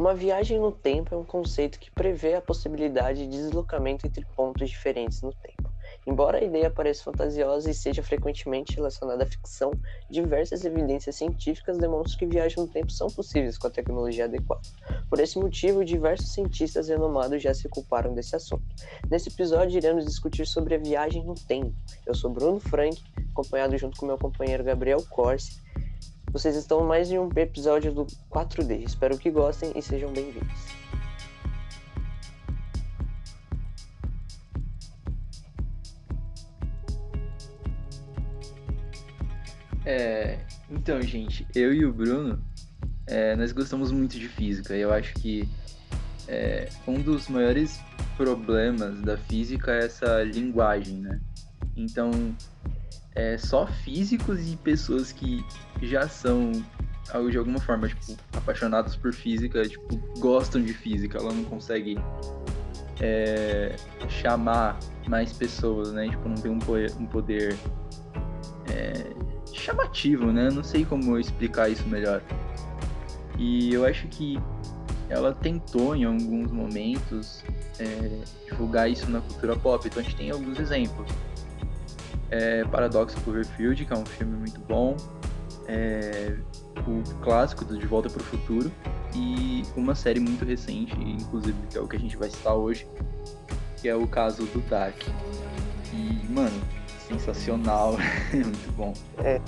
Uma viagem no tempo é um conceito que prevê a possibilidade de deslocamento entre pontos diferentes no tempo. Embora a ideia pareça fantasiosa e seja frequentemente relacionada à ficção, diversas evidências científicas demonstram que viagens no tempo são possíveis com a tecnologia adequada. Por esse motivo, diversos cientistas renomados já se ocuparam desse assunto. Nesse episódio, iremos discutir sobre a viagem no tempo. Eu sou Bruno Frank, acompanhado junto com meu companheiro Gabriel Corsi. Vocês estão mais em um episódio do 4D. Espero que gostem e sejam bem-vindos. É, então, gente, eu e o Bruno, é, nós gostamos muito de física. Eu acho que é, um dos maiores problemas da física é essa linguagem, né? Então, é, só físicos e pessoas que já são, de alguma forma, tipo, apaixonados por física, tipo, gostam de física. Ela não consegue é, chamar mais pessoas, né? Tipo, não tem um poder, um poder é, chamativo, né? Não sei como explicar isso melhor. E eu acho que ela tentou em alguns momentos é, divulgar isso na cultura pop. Então a gente tem alguns exemplos. É, Paradox Cloverfield, que é um filme muito bom. É, o clássico do De Volta para o Futuro. E uma série muito recente, inclusive, que é o que a gente vai citar hoje, que é o caso do Dark. E, mano, sensacional, muito bom. É,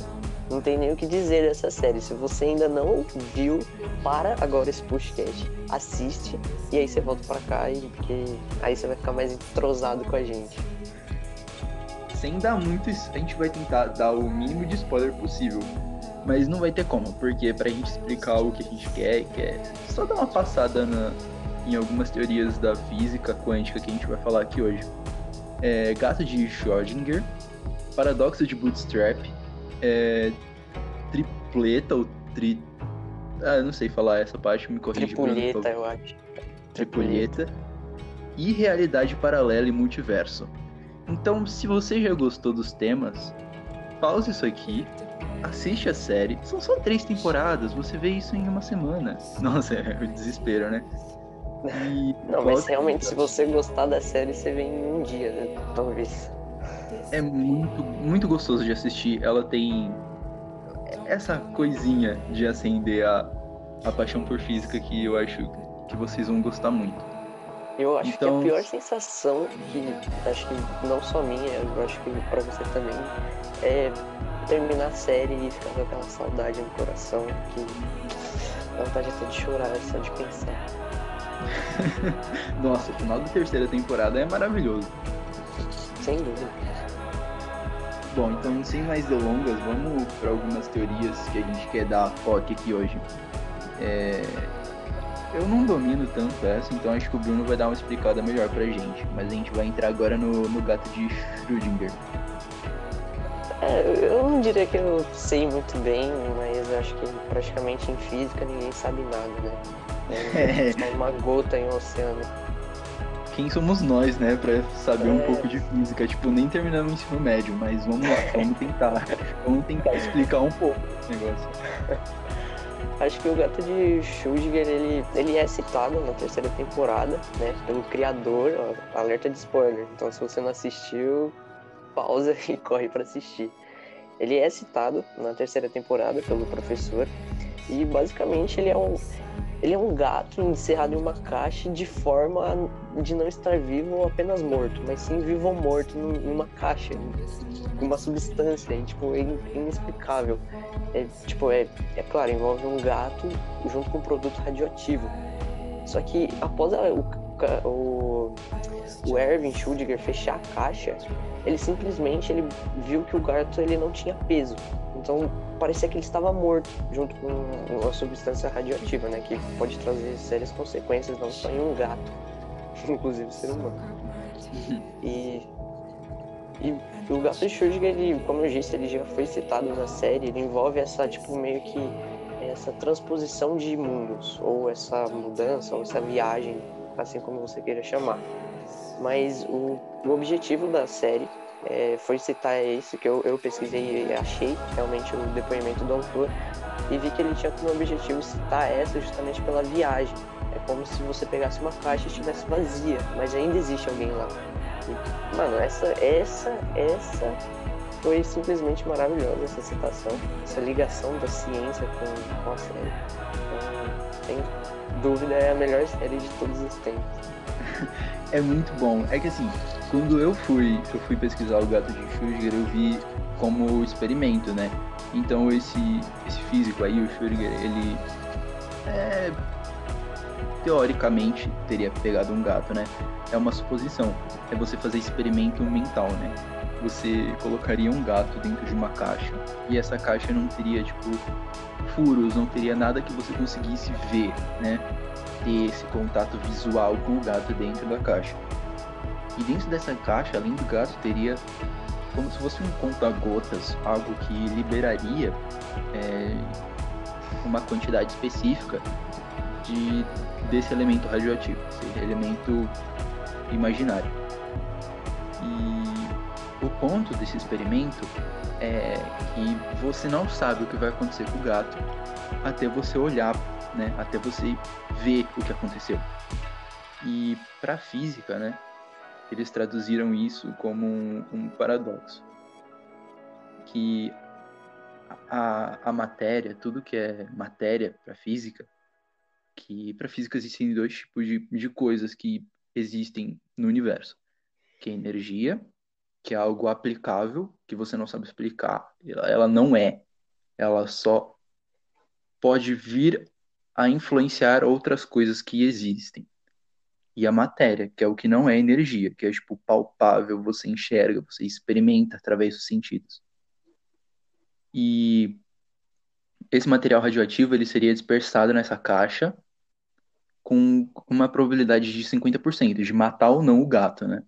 não tem nem o que dizer dessa série. Se você ainda não viu, para agora esse podcast, assiste e aí você volta para cá e porque aí você vai ficar mais entrosado com a gente. Sem dar muito, a gente vai tentar dar o mínimo de spoiler possível. Mas não vai ter como, porque pra gente explicar o que a gente quer, quer só dar uma passada na, em algumas teorias da física quântica que a gente vai falar aqui hoje. É, gato de Schrödinger, paradoxo de Bootstrap, é, tripleta ou tri... Ah, eu não sei falar essa parte, me corrija. Tripulheta, Bruno, eu acho. Tripulheta. E realidade paralela e multiverso. Então, se você já gostou dos temas, pause isso aqui, assiste a série. São só três temporadas, você vê isso em uma semana. Nossa, é o desespero, né? E não, mas realmente, se você gostar da série, você vê em um dia, né? Talvez é muito, muito gostoso de assistir. Ela tem essa coisinha de acender a, a paixão por física que eu acho que vocês vão gostar muito. Eu acho então... que a pior sensação, que acho que não só minha, eu acho que pra você também, é terminar a série e ficar com aquela saudade no coração que dá vontade até de chorar só de pensar. Nossa, o final da terceira temporada é maravilhoso. Sem dúvida. Bom, então sem mais delongas, vamos para algumas teorias que a gente quer dar foco aqui hoje. É... Eu não domino tanto essa, então acho que o Bruno vai dar uma explicada melhor pra gente. Mas a gente vai entrar agora no, no gato de Schrödinger. É, eu não diria que eu sei muito bem, mas eu acho que praticamente em física ninguém sabe nada, né? É, é. uma gota em um oceano quem somos nós, né, pra saber é. um pouco de física. Tipo, nem terminamos o ensino médio, mas vamos lá, vamos tentar. vamos tentar explicar um pouco esse negócio. Acho que o gato de Schrödinger, ele, ele é citado na terceira temporada, né, pelo criador, ó, alerta de spoiler. Então, se você não assistiu, pausa e corre para assistir. Ele é citado na terceira temporada pelo professor e basicamente ele é um ele é um gato encerrado em uma caixa de forma de não estar vivo ou apenas morto, mas sim vivo ou morto numa caixa, com uma substância, e, tipo, é inexplicável. É, tipo, é, é claro, envolve um gato junto com um produto radioativo. Só que após a, o, o, o Erwin Schrödinger fechar a caixa, ele simplesmente ele viu que o gato ele não tinha peso. Então parecia que ele estava morto junto com uma substância radioativa, né, que pode trazer sérias consequências não só em um gato, inclusive ser humano. E, e o gato de Schrödinger, ele, como eu disse, ele já foi citado na série, ele envolve essa tipo meio que essa transposição de mundos ou essa mudança ou essa viagem, assim como você queira chamar. Mas o, o objetivo da série é, foi citar isso que eu, eu pesquisei e achei realmente o depoimento do autor, e vi que ele tinha como objetivo citar essa justamente pela viagem. É como se você pegasse uma caixa e estivesse vazia, mas ainda existe alguém lá. E, mano, essa, essa, essa foi simplesmente maravilhosa essa citação, essa ligação da ciência com, com a série. Então, sem dúvida é a melhor série de todos os tempos. É muito bom. É que assim, quando eu fui, eu fui pesquisar o gato de Schrödinger, eu vi como experimento, né? Então esse, esse físico aí, o Schrödinger, ele é, teoricamente teria pegado um gato, né? É uma suposição. É você fazer experimento mental, né? Você colocaria um gato dentro de uma caixa e essa caixa não teria, tipo, furos, não teria nada que você conseguisse ver, né? Ter esse contato visual com o gato dentro da caixa. E dentro dessa caixa, além do gato, teria como se fosse um conta-gotas, algo que liberaria é, uma quantidade específica de, desse elemento radioativo, elemento imaginário. O ponto desse experimento é que você não sabe o que vai acontecer com o gato até você olhar, né, até você ver o que aconteceu. E para física, né, eles traduziram isso como um, um paradoxo. Que a, a matéria, tudo que é matéria para física, que para física existem dois tipos de, de coisas que existem no universo, que é energia, que é algo aplicável, que você não sabe explicar, ela, não é, ela só pode vir a influenciar outras coisas que existem e a matéria, que é o que não é energia, que é tipo palpável, você enxerga, você experimenta através dos sentidos. E esse material radioativo ele seria dispersado nessa caixa com uma probabilidade de 50% de matar ou não o gato, né?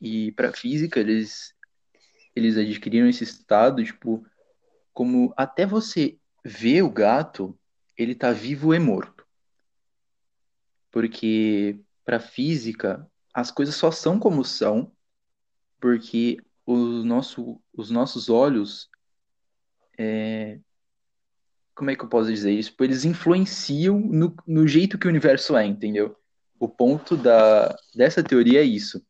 E para física eles eles adquiriram esse estado, tipo, como até você ver o gato, ele tá vivo e morto porque para física as coisas só são como são porque o nosso, os nossos olhos é... como é que eu posso dizer isso? Eles influenciam no, no jeito que o universo é, entendeu? O ponto da, dessa teoria é isso.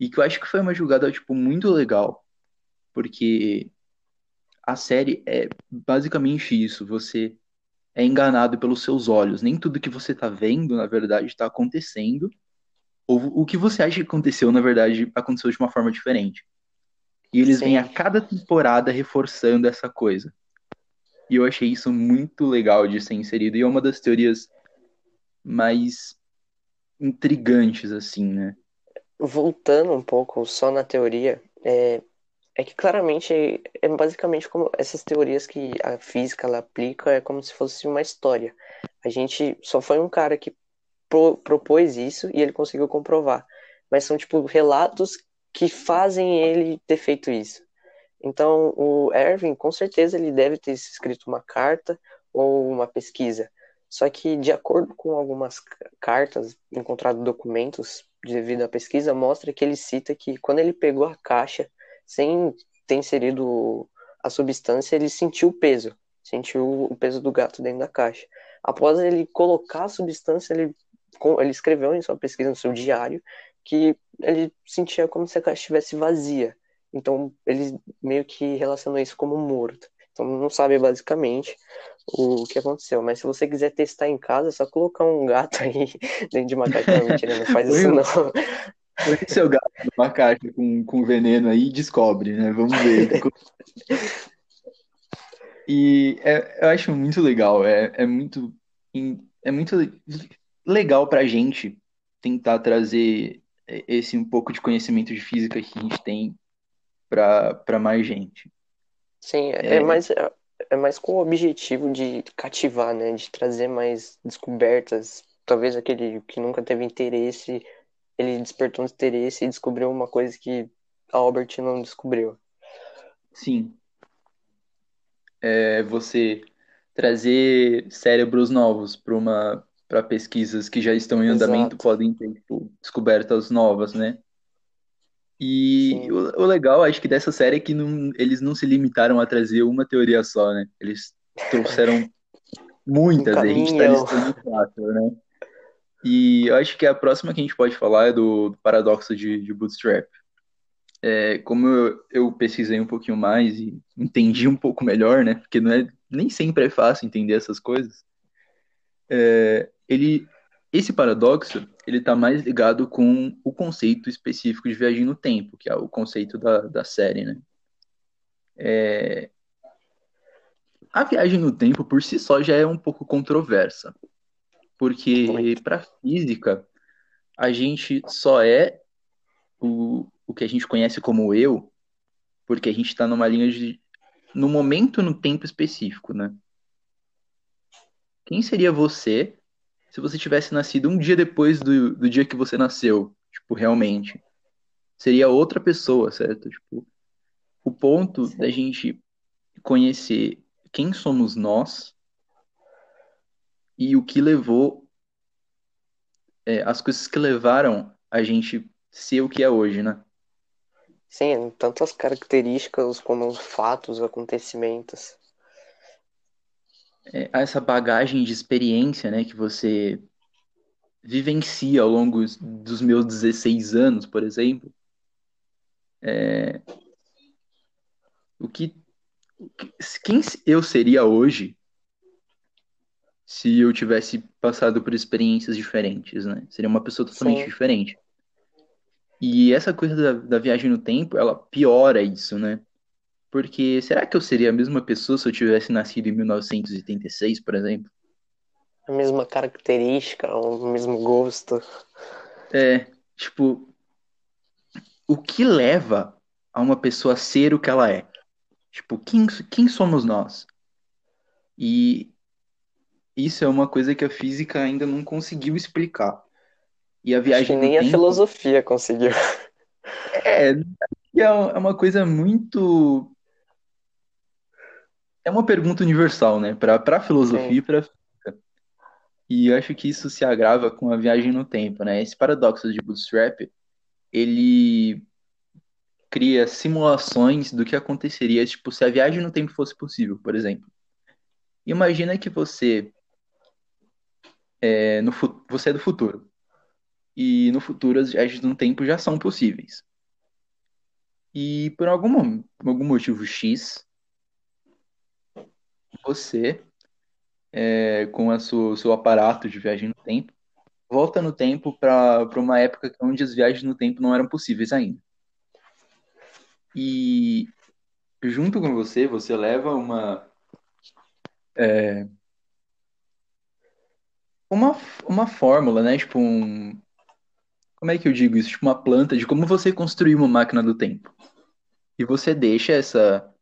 E que eu acho que foi uma jogada tipo, muito legal, porque a série é basicamente isso. Você é enganado pelos seus olhos. Nem tudo que você está vendo, na verdade, está acontecendo. Ou o que você acha que aconteceu, na verdade, aconteceu de uma forma diferente. E eles Sim. vêm a cada temporada reforçando essa coisa. E eu achei isso muito legal de ser inserido. E é uma das teorias mais intrigantes, assim, né? Voltando um pouco só na teoria, é, é que claramente é basicamente como essas teorias que a física ela aplica é como se fosse uma história. A gente só foi um cara que pro, propôs isso e ele conseguiu comprovar. Mas são tipo relatos que fazem ele ter feito isso. Então, o Erwin, com certeza, ele deve ter escrito uma carta ou uma pesquisa. Só que, de acordo com algumas cartas, encontrado documentos devido à pesquisa, mostra que ele cita que quando ele pegou a caixa sem ter inserido a substância, ele sentiu o peso, sentiu o peso do gato dentro da caixa. Após ele colocar a substância, ele, ele escreveu em sua pesquisa, no seu diário, que ele sentia como se a caixa estivesse vazia. Então, ele meio que relacionou isso como morto. Então, não sabe basicamente o que aconteceu. Mas se você quiser testar em casa, é só colocar um gato aí dentro de uma caixa. Não, mentira, não faz isso não. Põe seu gato numa caixa com, com veneno aí e descobre, né? Vamos ver. e é, eu acho muito legal, é, é muito é muito legal pra gente tentar trazer esse um pouco de conhecimento de física que a gente tem para mais gente. Sim, é, é, mais, é mais com o objetivo de cativar, né? De trazer mais descobertas. Talvez aquele que nunca teve interesse ele despertou um interesse e descobriu uma coisa que a Albert não descobriu. Sim. É você trazer cérebros novos para uma para pesquisas que já estão em andamento Exato. podem ter tipo, descobertas novas, né? E o, o, legal, acho que dessa série é que não, eles não se limitaram a trazer uma teoria só, né? Eles trouxeram muitas, um a gente tá listando quatro, né? E eu acho que a próxima que a gente pode falar é do, do paradoxo de, de Bootstrap. É, como eu, eu, pesquisei um pouquinho mais e entendi um pouco melhor, né? Porque não é, nem sempre é fácil entender essas coisas. É, ele, esse paradoxo, ele está mais ligado com o conceito específico de viagem no tempo, que é o conceito da, da série, né? É, a viagem no tempo por si só já é um pouco controversa, porque para física a gente só é o, o que a gente conhece como eu, porque a gente está numa linha de no momento no tempo específico, né? Quem seria você se você tivesse nascido um dia depois do, do dia que você nasceu? Tipo, realmente. Seria outra pessoa, certo? Tipo, o ponto Sim. da gente conhecer quem somos nós e o que levou é, as coisas que levaram a gente ser o que é hoje, né? Sim, tanto as características como os fatos, acontecimentos. É, essa bagagem de experiência, né, que você vivencia ao longo dos meus 16 anos, por exemplo, é, o que quem eu seria hoje se eu tivesse passado por experiências diferentes, né? Seria uma pessoa totalmente Sim. diferente. E essa coisa da, da, viagem no tempo, ela piora isso, né? Porque será que eu seria a mesma pessoa se eu tivesse nascido em 1986, por exemplo? A mesma característica, o mesmo gosto. É, tipo, o que leva a uma pessoa a ser o que ela é? Tipo, quem, quem somos nós? E isso é uma coisa que a física ainda não conseguiu explicar. E a viagem Acho que nem a filosofia conseguiu. É, é uma coisa muito. É uma pergunta universal, né? Para a filosofia e para física. E acho que isso se agrava com a viagem no tempo, né? Esse paradoxo de Bootstrap, ele cria simulações do que aconteceria, tipo, se a viagem no tempo fosse possível, por exemplo. Imagina que você é, no, você é do futuro. E no futuro as viagens no tempo já são possíveis. E por algum, algum motivo X, você, é, com a sua, seu aparato de viagem no tempo, volta no tempo para uma época onde as viagens no tempo não eram possíveis ainda. E junto com você, você leva uma. É, uma, uma fórmula, né? Tipo um. Como é que eu digo isso? Tipo uma planta de como você construir uma máquina do tempo. E você deixa essa.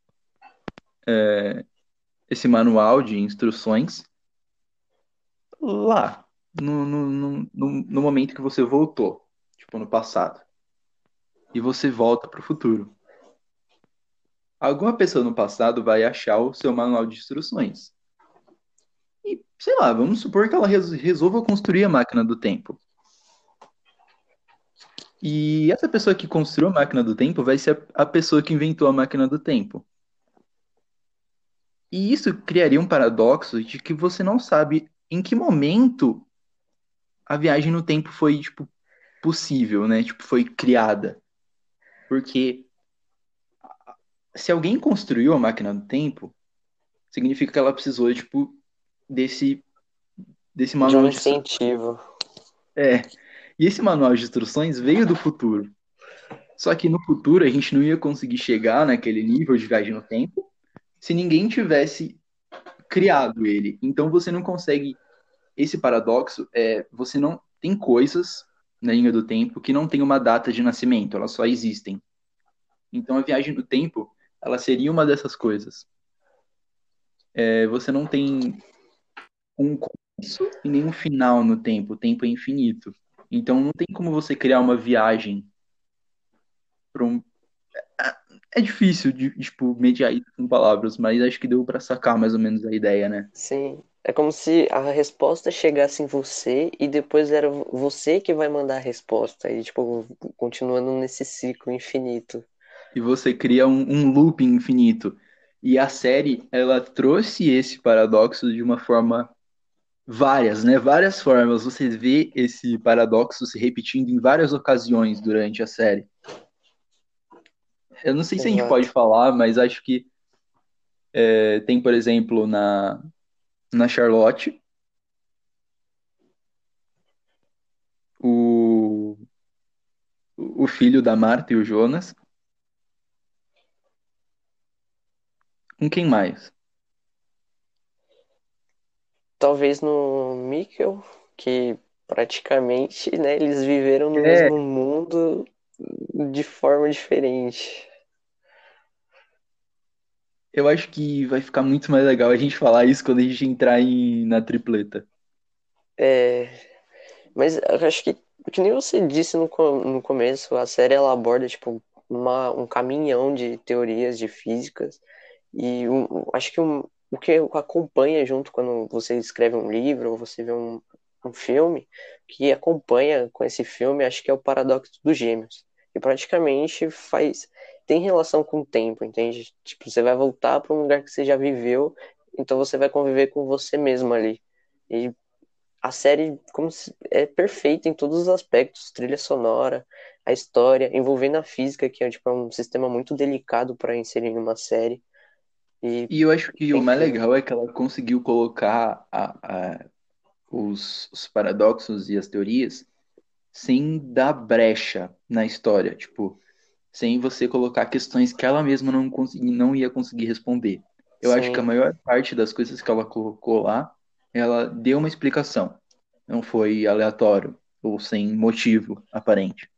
É, esse manual de instruções lá, no, no, no, no momento que você voltou, tipo no passado. E você volta para o futuro. Alguma pessoa no passado vai achar o seu manual de instruções. E, sei lá, vamos supor que ela resolva construir a máquina do tempo. E essa pessoa que construiu a máquina do tempo vai ser a pessoa que inventou a máquina do tempo. E isso criaria um paradoxo de que você não sabe em que momento a viagem no tempo foi, tipo, possível, né? Tipo, foi criada. Porque se alguém construiu a máquina do tempo, significa que ela precisou, tipo, desse, desse manual de um incentivo. De... É. E esse manual de instruções veio do futuro. Só que no futuro a gente não ia conseguir chegar naquele nível de viagem no tempo se ninguém tivesse criado ele. Então você não consegue. Esse paradoxo é você não tem coisas na linha do tempo que não tem uma data de nascimento, elas só existem. Então a viagem no tempo ela seria uma dessas coisas. É, você não tem um começo e nenhum final no tempo, o tempo é infinito. Então não tem como você criar uma viagem para um. É, difícil de, tipo, mediar isso com palavras, mas acho que deu para sacar mais ou menos a ideia, né? Sim. É como se a resposta chegasse em você e depois era você que vai mandar a resposta. E, tipo, continuando nesse ciclo infinito e você cria um, um looping infinito. E a série, ela trouxe esse paradoxo de uma forma várias, né? Várias formas. Você vê esse paradoxo se repetindo em várias ocasiões durante a série. Eu não sei se a gente pode falar, mas acho que é, tem, por exemplo, na, na Charlotte, o, o filho da Marta e o Jonas. Com quem mais? Talvez no Mikkel, que praticamente, né, eles viveram no É. mesmo mundo de forma diferente. Eu acho que vai ficar muito mais legal a gente falar isso quando a gente entrar em, na tripleta. É, mas eu acho que, que nem você disse no, no começo, a série ela aborda tipo uma, um caminhão de teorias de físicas e um- acho que um- o que acompanha junto quando você escreve um livro ou você vê um, um filme, que acompanha com esse filme, acho que é o paradoxo dos gêmeos, que praticamente faz tem relação com o tempo, entende? Tipo, você vai voltar para um lugar que você já viveu, então você vai conviver com você mesmo ali. E a série como se- é perfeita em todos os aspectos, trilha sonora, a história, envolvendo a física, que é tipo, é um sistema muito delicado para inserir numa série. E E eu acho que o mais legal é que ela conseguiu colocar a- a- os, os paradoxos e as teorias sem dar brecha na história, tipo, sem você colocar questões que ela mesma não, consegui, não ia conseguir responder. Eu acho que a sim, maior parte das coisas que ela colocou lá, ela deu uma explicação. Não foi aleatório ou sem motivo aparente.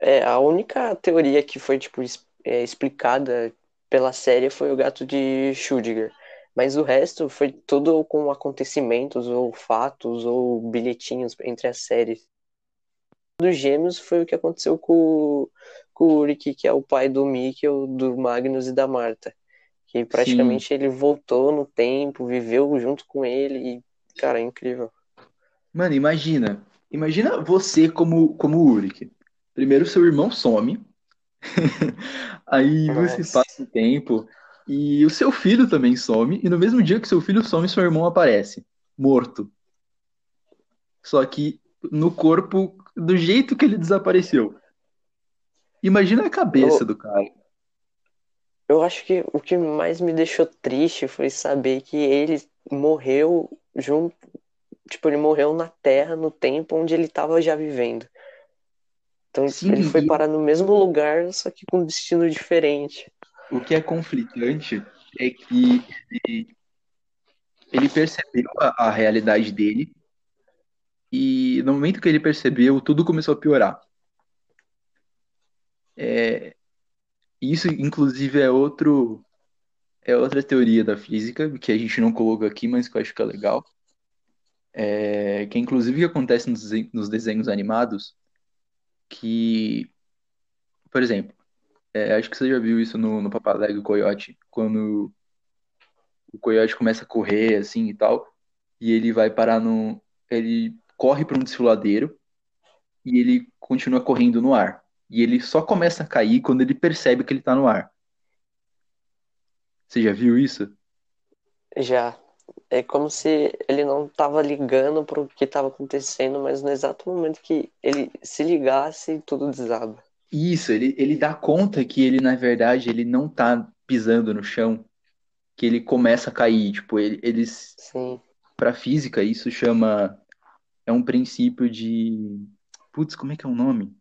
é, a única teoria que foi tipo é, explicada pela série foi o gato de Schrödinger. Mas o resto foi tudo com acontecimentos ou fatos ou bilhetinhos entre as séries. Dos gêmeos foi o que aconteceu com, com o Ulrich, que é o pai do Mikkel, do Magnus e da Marta. Que Sim. praticamente ele voltou no tempo, viveu junto com ele e, cara, é incrível. Mano, imagina. Imagina você como, como Ulrich. Primeiro seu irmão some, aí você Nossa, passa o tempo e o seu filho também some, e no mesmo dia que seu filho some, seu irmão aparece, morto. Só que no corpo do jeito que ele desapareceu. Imagina a cabeça eu, do cara. eu acho que o que mais me deixou triste foi saber que ele morreu junto, tipo, ele morreu na Terra, no tempo onde ele estava já vivendo. Então Sim, ele foi parar no mesmo lugar, só que com um destino diferente. o que é conflitante é que ele, ele percebeu a, a realidade dele, e no momento que ele percebeu, tudo começou a piorar. É, isso, inclusive, é outro, é outra teoria da física que a gente não coloca aqui, mas que eu acho que é legal. É, que inclusive acontece nos, nos desenhos animados, que, por exemplo, é, acho que você já viu isso no, no o Coiote, quando o Coiote começa a correr assim e tal, e ele vai parar no, ele corre para um desfiladeiro e ele continua correndo no ar. E ele só começa a cair quando ele percebe que ele tá no ar. Você já viu isso? Já. É como se ele não estava ligando para o que estava acontecendo, mas no exato momento que ele se ligasse, tudo desaba. Isso, ele, ele dá conta que ele, na verdade, ele não tá pisando no chão, que ele começa a cair. Tipo, ele, eles, Sim, pra física, isso chama. É um princípio de. Putz, como é que é o nome?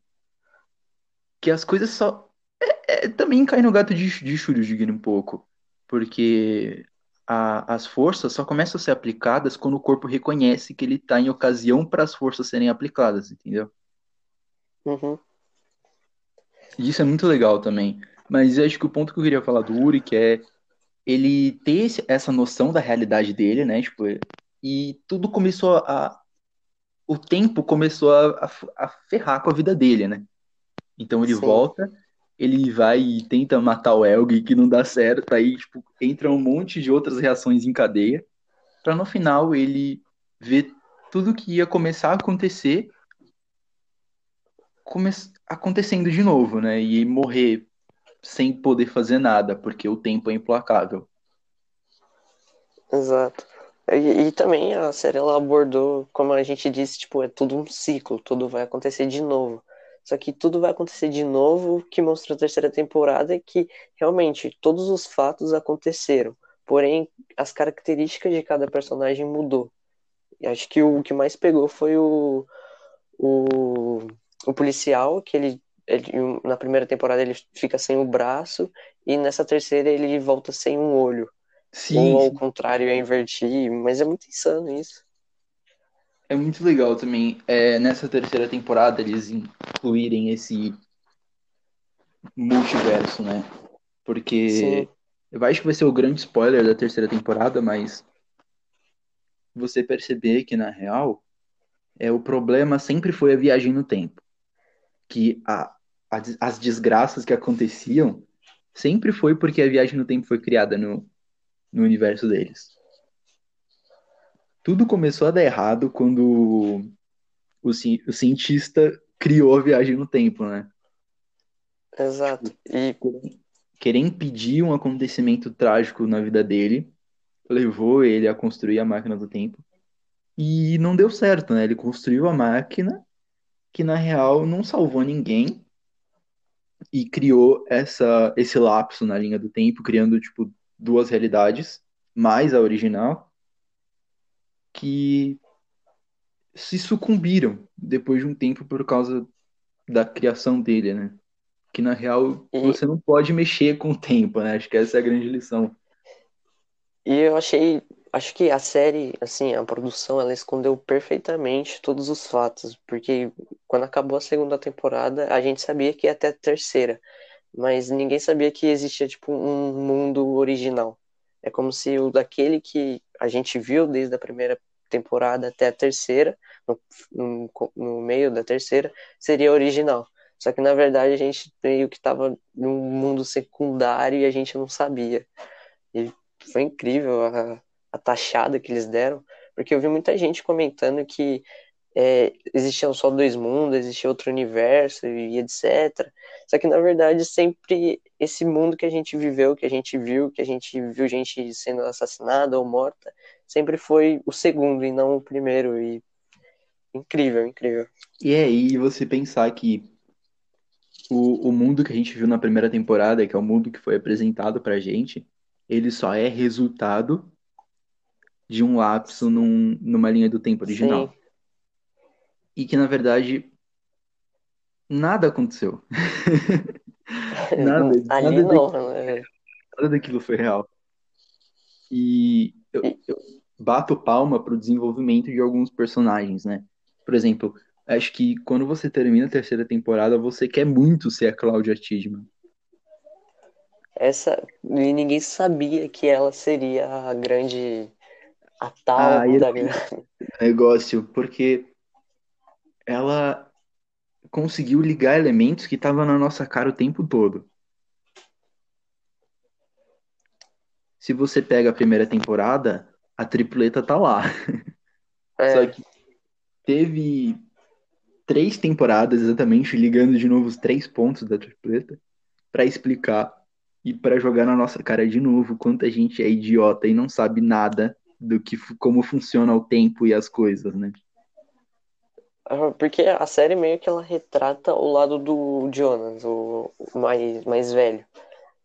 Que as coisas só. É, é, também cai no gato de, de Schrödinger um pouco. Porque a- as forças só começam a ser aplicadas quando o corpo reconhece que ele está em ocasião para as forças serem aplicadas, entendeu? uhum, isso é muito legal também. Mas eu acho que o ponto que eu queria falar do Uri, que é ele ter esse- essa noção da realidade dele, né? Tipo, e tudo começou a. O tempo começou a, a, a ferrar com a vida dele, né? Então ele sim, volta, ele vai e tenta matar o Elg, que não dá certo, aí tipo, entra um monte de outras reações em cadeia, para no final ele ver tudo que ia começar a acontecer come acontecendo de novo, né? E morrer sem poder fazer nada, porque o tempo é implacável. Exato. E, e, também a série ela abordou, como a gente disse, tipo, é tudo um ciclo, tudo vai acontecer de novo. Só que tudo vai acontecer de novo, que mostrou a terceira temporada é que realmente todos os fatos aconteceram. Porém, as características de cada personagem mudou. E acho que o que mais pegou foi o, o, o policial, que ele, ele, na primeira temporada ele fica sem o braço, e nessa terceira ele volta sem um olho. Sim. Ou ao contrário, é invertir, mas é muito insano isso. É muito legal também, é, nessa terceira temporada, eles incluírem esse multiverso, né? Porque Sim. eu acho que vai ser o grande spoiler da terceira temporada, mas você perceber que, na real, é, o problema sempre foi a viagem no tempo. Que a, a, as desgraças que aconteciam sempre foi porque a viagem no tempo foi criada no, no universo deles. Tudo começou a dar errado quando o, o cientista criou a viagem no tempo, né? Exato. E querer impedir um acontecimento trágico na vida dele levou ele a construir a máquina do tempo. E não deu certo, né? Ele construiu a máquina que na real não salvou ninguém e criou essa esse lapso na linha do tempo, criando tipo duas realidades, mais a original, que se sucumbiram depois de um tempo por causa da criação dele, né? Que na real e... você não pode mexer com o tempo, né? Acho que essa é a grande lição. E eu achei acho que a série, assim, a produção, ela escondeu perfeitamente todos os fatos, porque quando acabou a segunda temporada, a gente sabia que ia até a terceira, mas ninguém sabia que existia, tipo, um mundo original. É como se o daquele que a gente viu desde a primeira temporada até a terceira, no, no, no meio da terceira, seria original. Só que na verdade a gente meio que estava num mundo secundário e a gente não sabia. E foi incrível a, a taxada que eles deram, porque eu vi muita gente comentando que é, existiam só dois mundos, existia outro universo e etc. Só que na verdade sempre esse mundo que a gente viveu, que a gente viu, que a gente viu gente sendo assassinada ou morta, sempre foi o segundo e não o primeiro e incrível, incrível. E é aí você pensar que o, o mundo que a gente viu na primeira temporada, que é o mundo que foi apresentado pra gente, ele só é resultado de um lapso num, numa linha do tempo original. Sim. E que, na verdade, nada aconteceu. nada, Ali nada não, daquilo, né? nada daquilo foi real. E eu, eu bato palma pro desenvolvimento de alguns personagens, né? Por exemplo, acho que quando você termina a terceira temporada, você quer muito ser a Cláudia Tidman. Essa. E ninguém sabia que ela seria a grande a tal ah, da negócio, porque ela conseguiu ligar elementos que estavam na nossa cara o tempo todo. Se você pega a primeira temporada, a tripleta tá lá. É. Só que teve três temporadas exatamente ligando de novo os três pontos da tripleta para explicar e para jogar na nossa cara de novo quanta gente é idiota e não sabe nada do que como funciona o tempo e as coisas, né? Porque a série meio que ela retrata o lado do Jonas, o mais, mais velho.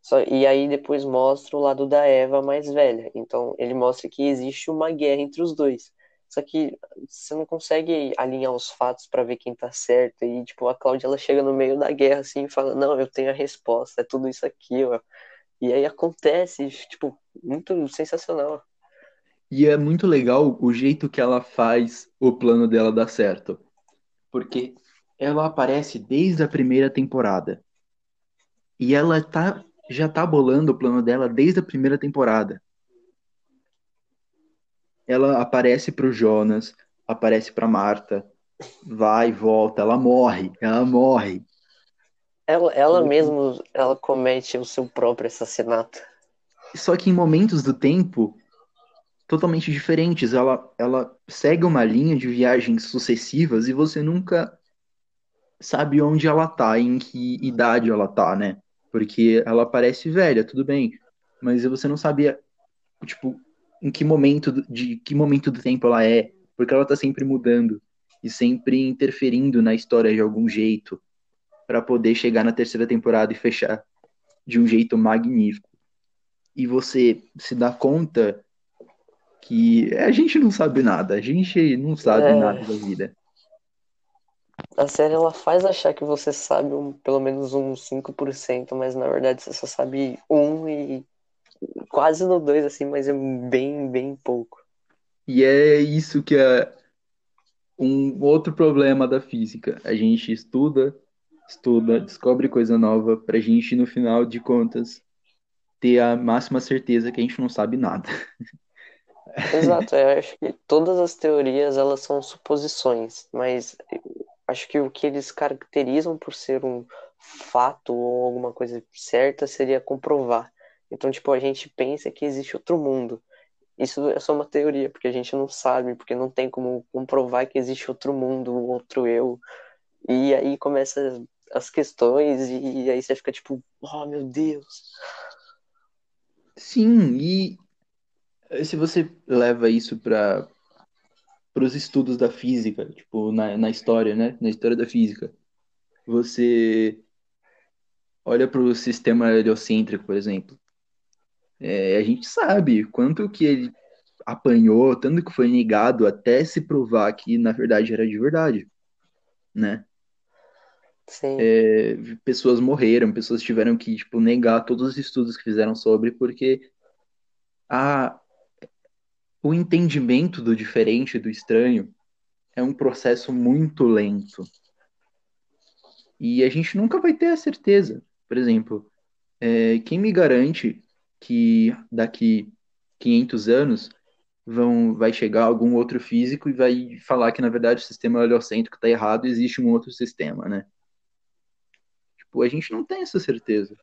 Só, e aí depois mostra o lado da Eva mais velha. Então ele mostra que existe uma guerra entre os dois. Só que você não consegue alinhar os fatos para ver quem tá certo. E tipo, a Cláudia ela chega no meio da guerra assim e fala: "Não, eu tenho a resposta, é tudo isso aqui, ó". E aí acontece, tipo, muito sensacional. E é muito legal o jeito que ela faz o plano dela dar certo. Porque ela aparece desde a primeira temporada. E ela tá, já tá bolando o plano dela desde a primeira temporada. Ela aparece pro Jonas, aparece pra Marta, vai, volta, ela morre, ela morre. Ela, ela mesma, ela comete o seu próprio assassinato. Só que em momentos do tempo, totalmente diferentes. Ela, ela segue uma linha de viagens sucessivas e você nunca sabe onde ela tá, em que idade ela tá, né? porque ela parece velha, tudo bem, mas você não sabia, tipo, em que momento de que momento do tempo ela é, porque ela tá sempre mudando e sempre interferindo na história de algum jeito para poder chegar na terceira temporada e fechar de um jeito magnífico. E você se dá conta que a gente não sabe nada, a gente não sabe é... nada da vida. A série ela faz achar que você sabe um, pelo menos uns 5%, mas na verdade você só sabe um e quase no dois, assim, mas é bem, bem pouco. E é isso que é um outro problema da física. A gente estuda, estuda, descobre coisa nova pra gente, no final de contas, ter a máxima certeza que a gente não sabe nada. Exato, eu acho que todas as teorias elas são suposições, mas acho que o que eles caracterizam por ser um fato ou alguma coisa certa seria comprovar. Então, tipo, a gente pensa que existe outro mundo. Isso é só uma teoria, porque a gente não sabe, porque não tem como comprovar que existe outro mundo, outro eu. E aí começa as questões e aí você fica tipo, oh meu Deus. Sim, e se você leva isso para para os estudos da física, tipo, na, na história, né? Na história da física. Você olha para o sistema heliocêntrico, por exemplo. É, a gente sabe quanto que ele apanhou, tanto que foi negado até se provar que na verdade era de verdade, né? Sim. É, pessoas morreram, pessoas tiveram que tipo negar todos os estudos que fizeram sobre porque a o entendimento do diferente, do estranho, é um processo muito lento. E a gente nunca vai ter a certeza. Por exemplo, é, quem me garante que daqui 500 anos vão, vai chegar algum outro físico e vai falar que, na verdade, o sistema heliocêntrico está errado e existe um outro sistema, né? Tipo, a gente não tem essa certeza.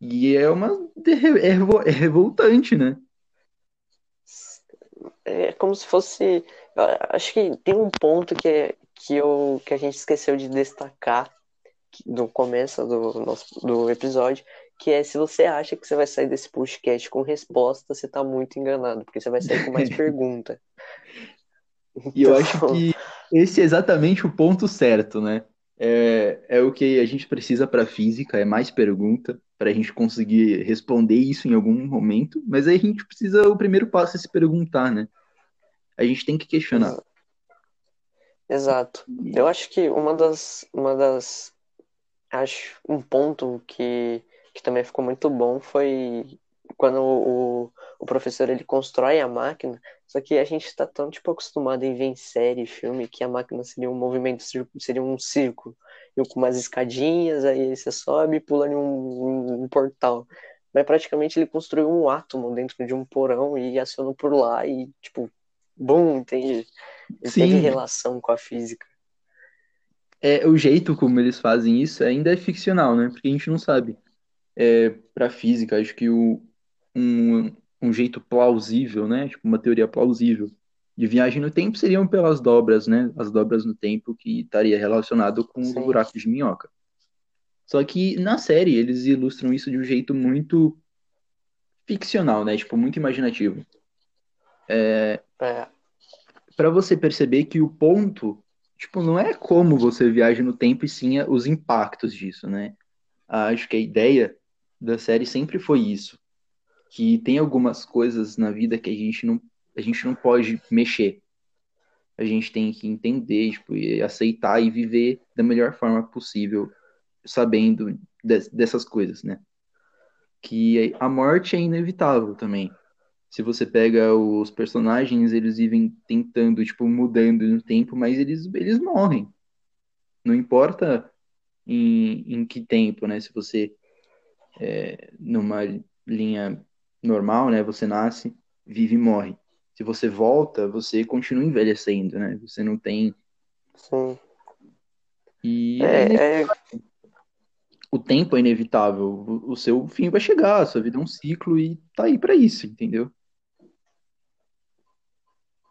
E é uma... é, é revoltante, né? É como se fosse. Acho que tem um ponto que, é, que, eu, que a gente esqueceu de destacar no começo do, nosso, do episódio, que é se você acha que você vai sair desse podcast com resposta, você está muito enganado, porque você vai sair com mais pergunta. E eu acho então que esse é exatamente o ponto certo, né? É, é o que a gente precisa para física, é mais pergunta, para a gente conseguir responder isso em algum momento, mas aí a gente precisa, o primeiro passo é se perguntar, né? A gente tem que questionar. Exato. Eu acho que uma das, uma das, acho um ponto que, que também ficou muito bom foi quando o, o professor ele constrói a máquina, só que a gente está tão tipo acostumado em ver em série, filme, que a máquina seria um movimento, seria um círculo com umas escadinhas, aí você sobe e pula em um, um, portal. Mas praticamente ele construiu um átomo dentro de um porão e acionou por lá e, tipo, bum, entende? Ele Sim. teve relação com a física. É, o jeito como eles fazem isso ainda é ficcional, né? Porque a gente não sabe. É, pra física, acho que o, um, um jeito plausível, né? Tipo, uma teoria plausível de viagem no tempo seriam pelas dobras, né? As dobras no tempo que estaria relacionado com Sim. os buracos de minhoca. Só que na série eles ilustram isso de um jeito muito ficcional, né? Tipo, muito imaginativo. É... é. Para você perceber que o ponto, tipo, não é como você viaja no tempo e sim os impactos disso, né? Acho que a ideia da série sempre foi isso. Que tem algumas coisas na vida que a gente não a gente não pode mexer. A gente tem que entender, tipo, e aceitar e viver da melhor forma possível, sabendo de, dessas coisas, né? Que a morte é inevitável também. Se você pega os personagens, eles vivem tentando, tipo, mudando no tempo, mas eles, eles morrem. Não importa em, em que tempo, né? Se você é, numa linha normal, né? Você nasce, vive e morre se você volta, você continua envelhecendo, né? Você não tem. Sim. E é, é... o tempo é inevitável. O seu fim vai chegar, a sua vida é um ciclo e tá aí para isso, entendeu?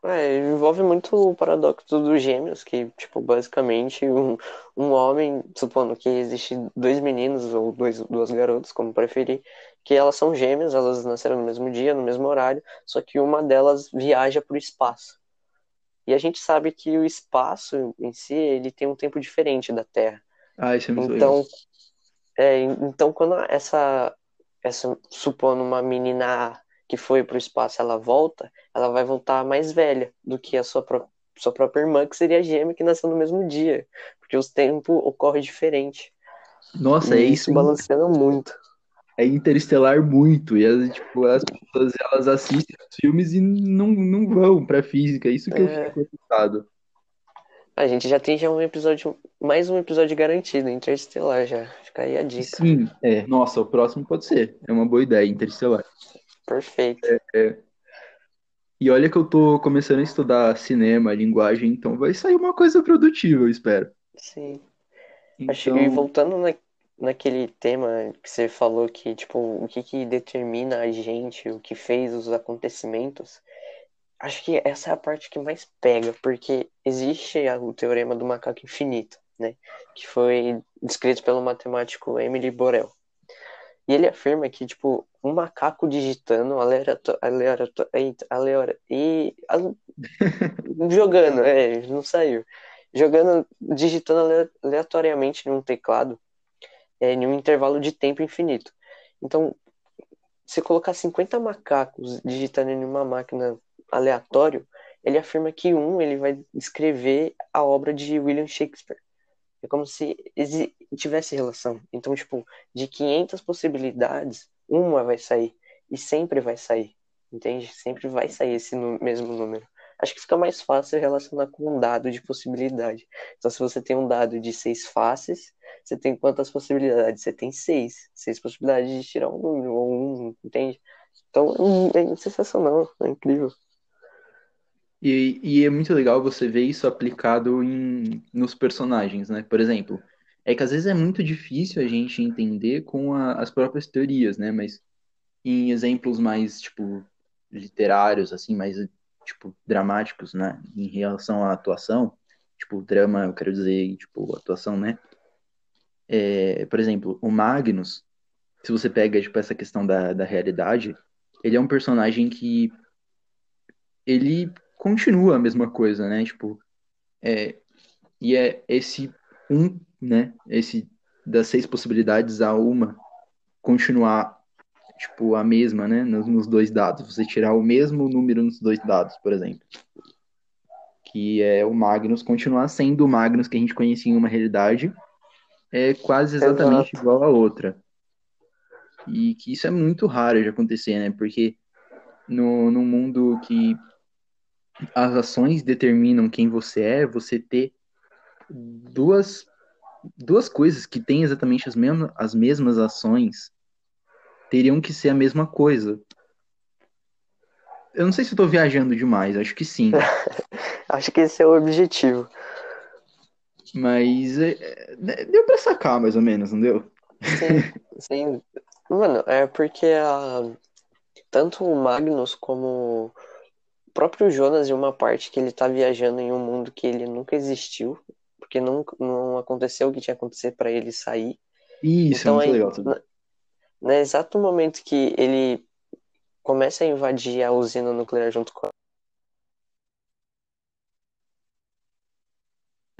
É, envolve muito o paradoxo dos gêmeos, que, tipo, basicamente um, um homem, supondo que existe dois meninos ou dois, duas garotas, como preferir, que elas são gêmeas, elas nasceram no mesmo dia, no mesmo horário, só que uma delas viaja para o espaço. E a gente sabe que o espaço em si, ele tem um tempo diferente da Terra. Ah, isso é muito Então, é, então quando essa, essa, supondo uma menina que foi para o espaço, ela volta, ela vai voltar mais velha do que a sua, pró- sua própria irmã, que seria gêmea, que nasceu no mesmo dia, porque os tempos ocorrem diferente. Nossa, é E isso isso balanceando muito. é interestelar muito. E as, tipo, as pessoas elas assistem os filmes e não, não vão pra física. Isso que eu É. fico assustado. A gente já tem já um episódio, mais um episódio garantido, Interestelar já. Fica aí a dica. Sim, é. Nossa, o próximo pode ser. É uma boa ideia, interestelar. Perfeito. E olha que eu tô começando a estudar cinema, linguagem, então vai sair uma coisa produtiva, eu espero. Sim. Acho- Então, E voltando na, naquele tema que você falou que, tipo, o que que determina a gente, o que fez os acontecimentos, acho que essa é a parte que mais pega, porque existe o teorema do macaco infinito, né? Que foi descrito pelo matemático Emily Borel. E ele afirma que, tipo, um macaco digitando eita, aleato- e jogando, é, não saiu. Jogando, digitando ale- aleatoriamente num teclado, é, em um intervalo de tempo infinito. Então, se colocar 50 macacos digitando em uma máquina aleatório, ele afirma que um ele vai escrever a obra de William Shakespeare. É como se tivesse relação. Então, tipo, de 500 possibilidades, uma vai sair. E sempre vai sair. Entende? Sempre vai sair esse mesmo número. Acho que fica mais fácil relacionar com um dado de possibilidade. Então, se você tem um dado de seis faces, você tem quantas possibilidades? Você tem seis. Seis possibilidades de tirar um número, ou um, entende? Então, é, é sensacional, é incrível. E, e é muito legal você ver isso aplicado em, nos personagens, né? Por exemplo, é que às vezes é muito difícil a gente entender com a- as próprias teorias, né? Mas em exemplos mais, tipo, literários, assim, mais, tipo, dramáticos, né? Em relação à atuação, tipo, drama, eu quero dizer, tipo, atuação, né? É, por exemplo, o Magnus, se você pega, tipo, essa questão da, da realidade, ele é um personagem que ele continua a mesma coisa, né? Tipo, é, e é esse um, né? Esse das seis possibilidades a uma continuar, tipo, a mesma, né? Nos, nos dois dados. Você tirar o mesmo número nos dois dados, por exemplo. Que é o Magnus continuar sendo o Magnus que a gente conhecia em uma realidade, é quase exatamente Exato. igual a outra. E que isso é muito raro de acontecer, né? Porque no, no mundo que as ações determinam quem você é, você ter duas, duas coisas que têm exatamente as mesmas, as mesmas ações teriam que ser a mesma coisa. Eu não sei se eu tô viajando demais, acho que sim. Acho que esse é o objetivo. Mas é, é, deu pra sacar mais ou menos, não deu? Sim, sim. Mano, é porque a... tanto o Magnus como próprio Jonas, em uma parte que ele tá viajando em um mundo que ele nunca existiu, porque não, não aconteceu o que tinha que acontecer pra ele sair. Isso, Então é muito aí, legal. também. no exato momento que ele começa a invadir a usina nuclear junto com a...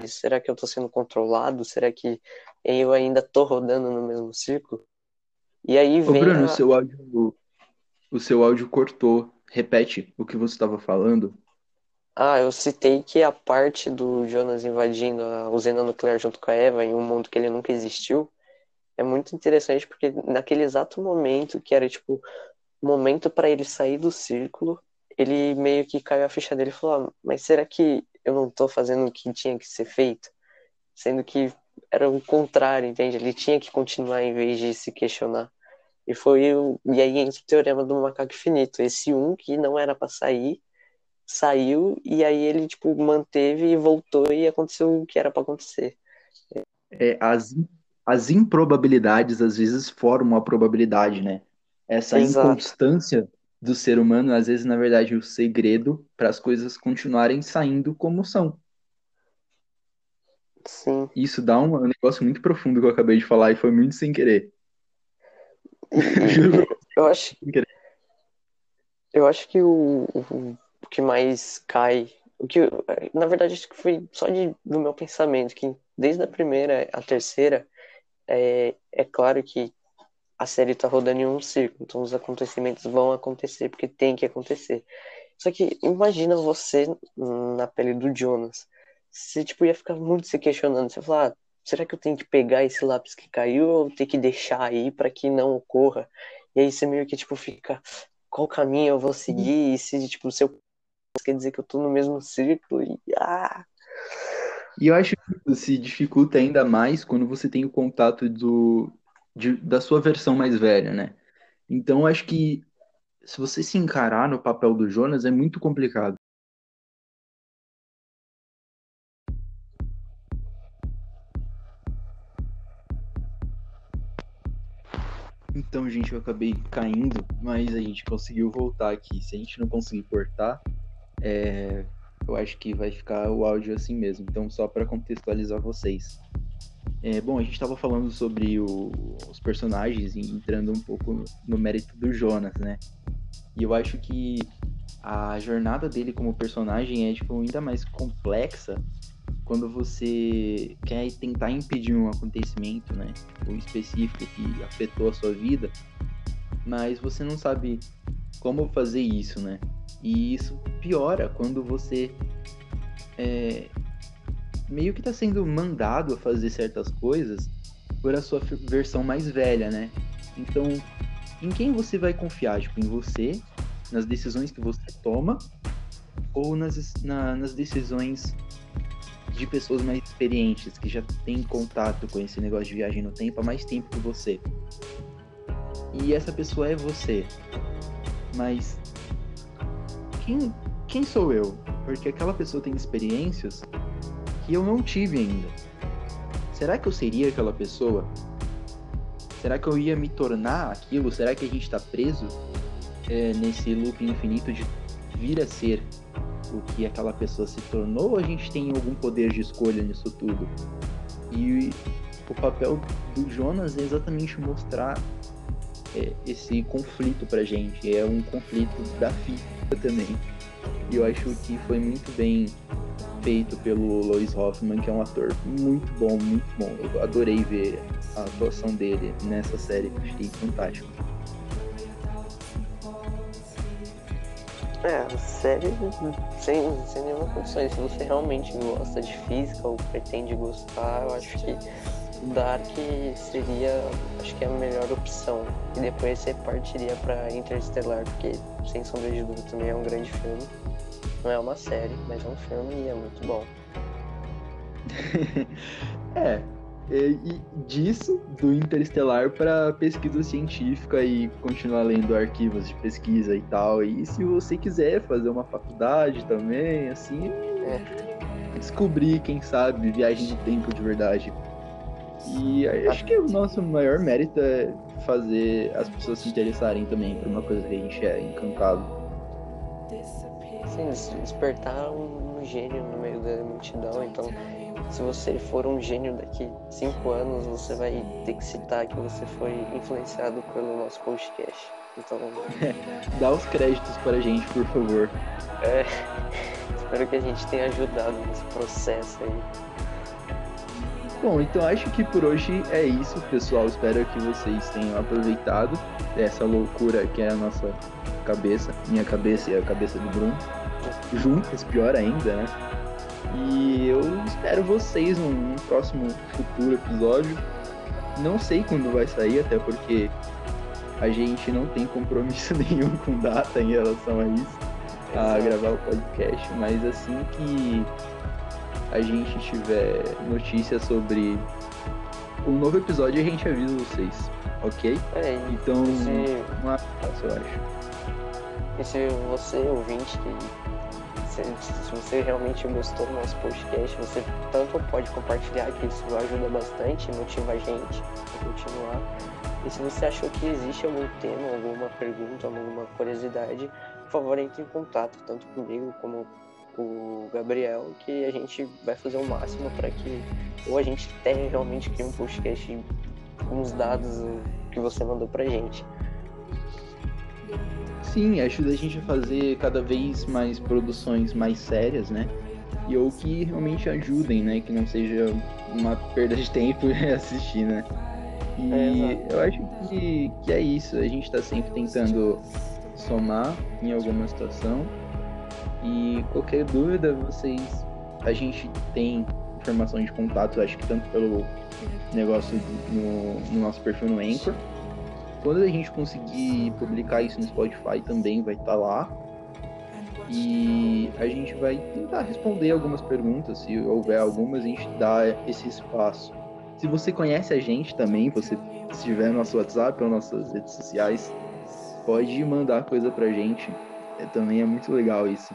Será que eu tô sendo controlado? Será que eu ainda tô rodando no mesmo círculo? E aí Ô, vem Bruno, o a... seu áudio, o seu áudio cortou. Repete o que você estava falando. Ah, eu citei que a parte do Jonas invadindo a usina nuclear junto com a Eva em um mundo que ele nunca existiu é muito interessante porque naquele exato momento que era tipo momento para ele sair do círculo, ele meio que caiu a ficha dele e falou: ah, mas será que eu não tô fazendo o que tinha que ser feito? Sendo que era o contrário, entende? Ele tinha que continuar em vez de se questionar. E foi o... e aí entra o teorema do macaco infinito. Esse um que não era para sair, saiu e aí ele tipo manteve e voltou e aconteceu o que era para acontecer. É, as, as improbabilidades às vezes formam a probabilidade, né? Essa Exato. inconstância do ser humano, às vezes, na verdade, o segredo para as coisas continuarem saindo como são. Sim. Isso dá um negócio muito profundo que eu acabei de falar e foi muito sem querer. Eu acho, eu acho que o, o, que mais cai, o que, na verdade, acho que foi só de, do meu pensamento, que desde a primeira à terceira, é, é claro que a série tá rodando em um círculo, então os acontecimentos vão acontecer porque tem que acontecer. Só que imagina você na pele do Jonas. Você tipo ia ficar muito se questionando, você falar, ah, será que eu tenho que pegar esse lápis que caiu ou ter que deixar aí para que não ocorra? E aí você meio que tipo fica, qual caminho eu vou seguir? E se tipo se quer dizer que eu tô no mesmo círculo e ah, e eu acho que isso se dificulta ainda mais quando você tem o contato do, de, da sua versão mais velha, né? Então, eu acho que se você se encarar no papel do Jonas, é muito complicado. Então, gente, eu acabei caindo, mas a gente conseguiu voltar aqui. Se a gente não conseguir cortar, é, eu acho que vai ficar o áudio assim mesmo. Então, só para contextualizar vocês. É, bom, a gente estava falando sobre o, os personagens e entrando um pouco no, mérito do Jonas, né? E eu acho que a jornada dele como personagem é tipo, ainda mais complexa quando você quer tentar impedir um acontecimento, né? Um específico que afetou a sua vida, mas você não sabe como fazer isso, né? E isso piora quando você é, meio que está sendo mandado a fazer certas coisas por a sua versão mais velha, né? Então, em quem você vai confiar? Tipo, em você, nas decisões que você toma, ou nas, na, nas decisões de pessoas mais experientes, que já têm contato com esse negócio de viagem no tempo há mais tempo que você. E essa pessoa é você. Mas quem, quem sou eu? Porque aquela pessoa tem experiências que eu não tive ainda. Será que eu seria aquela pessoa? Será que eu ia me tornar aquilo? Será que a gente está preso é, nesse loop infinito de vir a ser o que aquela pessoa se tornou? Ou a gente tem algum poder de escolha nisso tudo? E o papel do Jonas é exatamente mostrar é, esse conflito pra gente. É um conflito da física também. E eu acho que foi muito bem feito pelo Lois Hoffman, que é um ator muito bom, muito bom. Eu adorei ver a atuação dele nessa série, achei fantástico. É, série sem, sem nenhuma condição. Se você realmente gosta de física ou pretende gostar, eu acho que Dark seria, acho que é a melhor opção. E depois você partiria para Interstellar, porque sem sombra de dúvida também é um grande filme. Não é uma série, mas é um filme e é muito bom. é, e disso do Interestelar para pesquisa científica e continuar lendo arquivos de pesquisa e tal. E se você quiser fazer uma faculdade também, assim, é. descobrir, quem sabe, viagem no tempo de verdade. E acho que o nosso maior mérito é fazer as pessoas se interessarem também por uma coisa que a gente é encantado. Sim, despertar um gênio no meio da multidão. Então, se você for um gênio daqui cinco anos, você vai ter que citar que você foi influenciado pelo nosso podcast. Então. Dá os créditos para a gente, por favor. É. Espero que a gente tenha ajudado nesse processo aí. Bom, então acho que por hoje é isso, pessoal. Espero que vocês tenham aproveitado essa loucura que é a nossa cabeça, minha cabeça e a cabeça do Bruno, juntas, pior ainda, né? E eu espero vocês num, próximo futuro episódio. Não sei quando vai sair, até porque a gente não tem compromisso nenhum com data em relação a isso, a gravar o podcast, mas assim que a gente tiver notícia sobre o um novo episódio, a gente avisa vocês, ok? É, então, se... um abraço, eu acho. E se você, ouvinte, que se, se você realmente gostou do nosso podcast, você tanto pode compartilhar, que isso ajuda bastante, motiva a gente a continuar, E se você achou que existe algum tema, alguma pergunta, alguma curiosidade, por favor, entre em contato, tanto comigo como o Gabriel, que a gente vai fazer o máximo para que ou a gente tenha realmente crie um podcast com os dados que você mandou pra gente. Sim, ajuda a gente a fazer cada vez mais produções mais sérias, né? E ou que realmente ajudem, né? Que não seja uma perda de tempo assistir, né? E é, eu acho que, que é isso. A gente está sempre tentando somar em alguma situação. E qualquer dúvida, vocês. A gente tem informação de contato, acho que tanto pelo negócio no, no nosso perfil no Anchor. Quando a gente conseguir publicar isso no Spotify também vai estar tá lá. E a gente vai tentar responder algumas perguntas, se houver algumas, a gente dá esse espaço. Se você conhece a gente também, você estiver no nosso WhatsApp ou nossas redes sociais, pode mandar coisa pra gente. É, também é muito legal isso.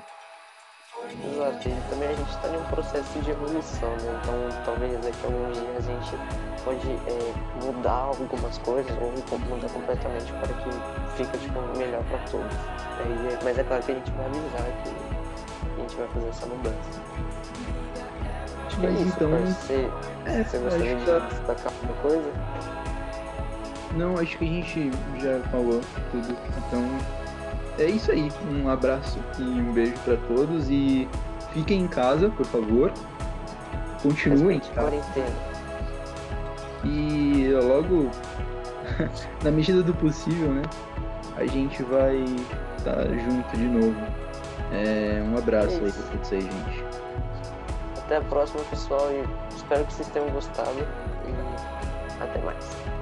Exato, e também a gente está em um processo de evolução, né? Então talvez daqui a alguns dias a gente pode é, mudar algumas coisas ou mudar completamente para que fique tipo, melhor para todos. Aí, mas é claro que a gente vai avisar que a gente vai fazer essa mudança. Acho que é isso, então. Você, é, você gostaria de destacar alguma coisa? Não, acho que a gente já falou tudo. Então é isso aí. Um abraço e um beijo para todos e fiquem em casa, por favor. Continuem. Quarentena. E logo, na medida do possível, né? A gente vai estar tá junto de novo. É, um abraço é aí pra vocês, gente. Até a próxima, pessoal, e espero que vocês tenham gostado. E até mais.